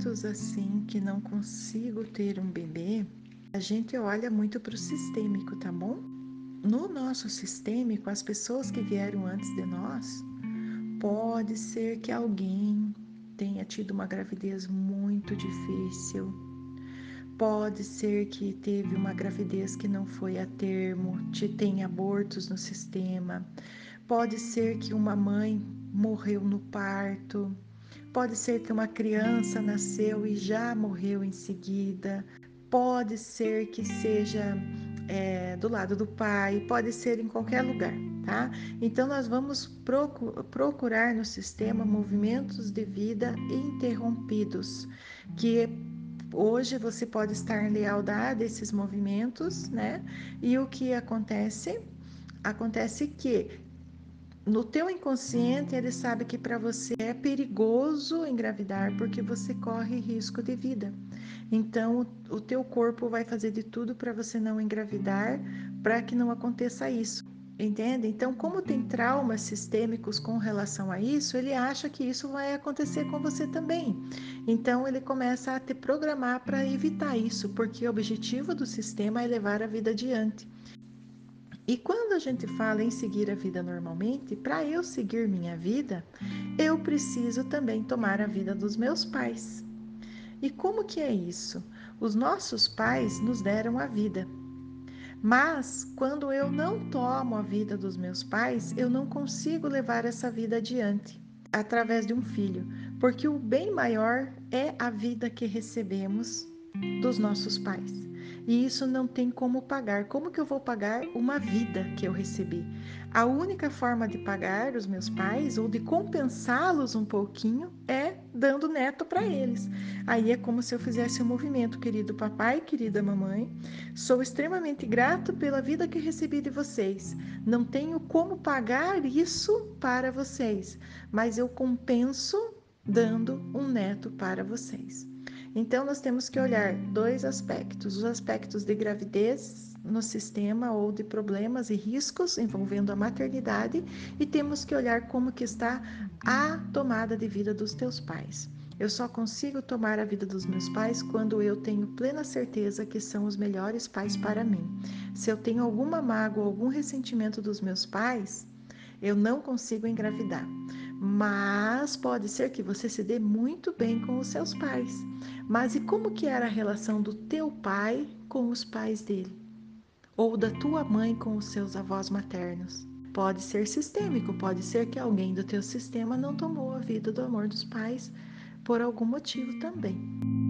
momentos assim que não consigo ter um bebê, a gente olha muito para o sistêmico, tá bom? No nosso sistêmico, as pessoas que vieram antes de nós, pode ser que alguém tenha tido uma gravidez muito difícil, pode ser que teve uma gravidez que não foi a termo, te tem abortos no sistema, pode ser que uma mãe morreu no parto, pode ser que uma criança nasceu e já morreu em seguida, pode ser que seja é, do lado do pai, pode ser em qualquer lugar, tá? Então, nós vamos procurar no sistema movimentos de vida interrompidos, que hoje você pode estar lealdade a esses movimentos, né? E o que acontece? Acontece que no teu inconsciente ele sabe que para você é perigoso engravidar porque você corre risco de vida. Então, o, teu corpo vai fazer de tudo para você não engravidar, para que não aconteça isso. Entende? Então, como tem traumas sistêmicos com relação a isso, ele acha que isso vai acontecer com você também. Então, ele começa a te programar para evitar isso, porque o objetivo do sistema é levar a vida adiante. E quando a gente fala em seguir a vida normalmente, para eu seguir minha vida, eu preciso também tomar a vida dos meus pais. E como que é isso? Os nossos pais nos deram a vida. Mas quando eu não tomo a vida dos meus pais, eu não consigo levar essa vida adiante através de um filho, porque o bem maior é a vida que recebemos dos nossos pais e isso não tem como pagar. Como que eu vou pagar uma vida que eu recebi? A única forma de pagar os meus pais ou de compensá-los um pouquinho é dando neto para eles. Aí é como se eu fizesse um movimento, querido papai, querida mamãe. Sou extremamente grato pela vida que recebi de vocês. Não tenho como pagar isso para vocês, mas eu compenso dando um neto para vocês. Então, nós temos que olhar dois aspectos: os aspectos de gravidez no sistema ou de problemas e riscos envolvendo a maternidade, e temos que olhar como que está a tomada de vida dos teus pais. Eu só consigo tomar a vida dos meus pais quando eu tenho plena certeza que são os melhores pais para mim. Se eu tenho alguma mágoa, algum ressentimento dos meus pais, eu não consigo engravidar. Mas pode ser que você se dê muito bem com os seus pais. Mas e como que era a relação do teu pai com os pais dele? Ou da tua mãe com os seus avós maternos? Pode ser sistêmico, pode ser que alguém do teu sistema não tomou a vida do amor dos pais por algum motivo também.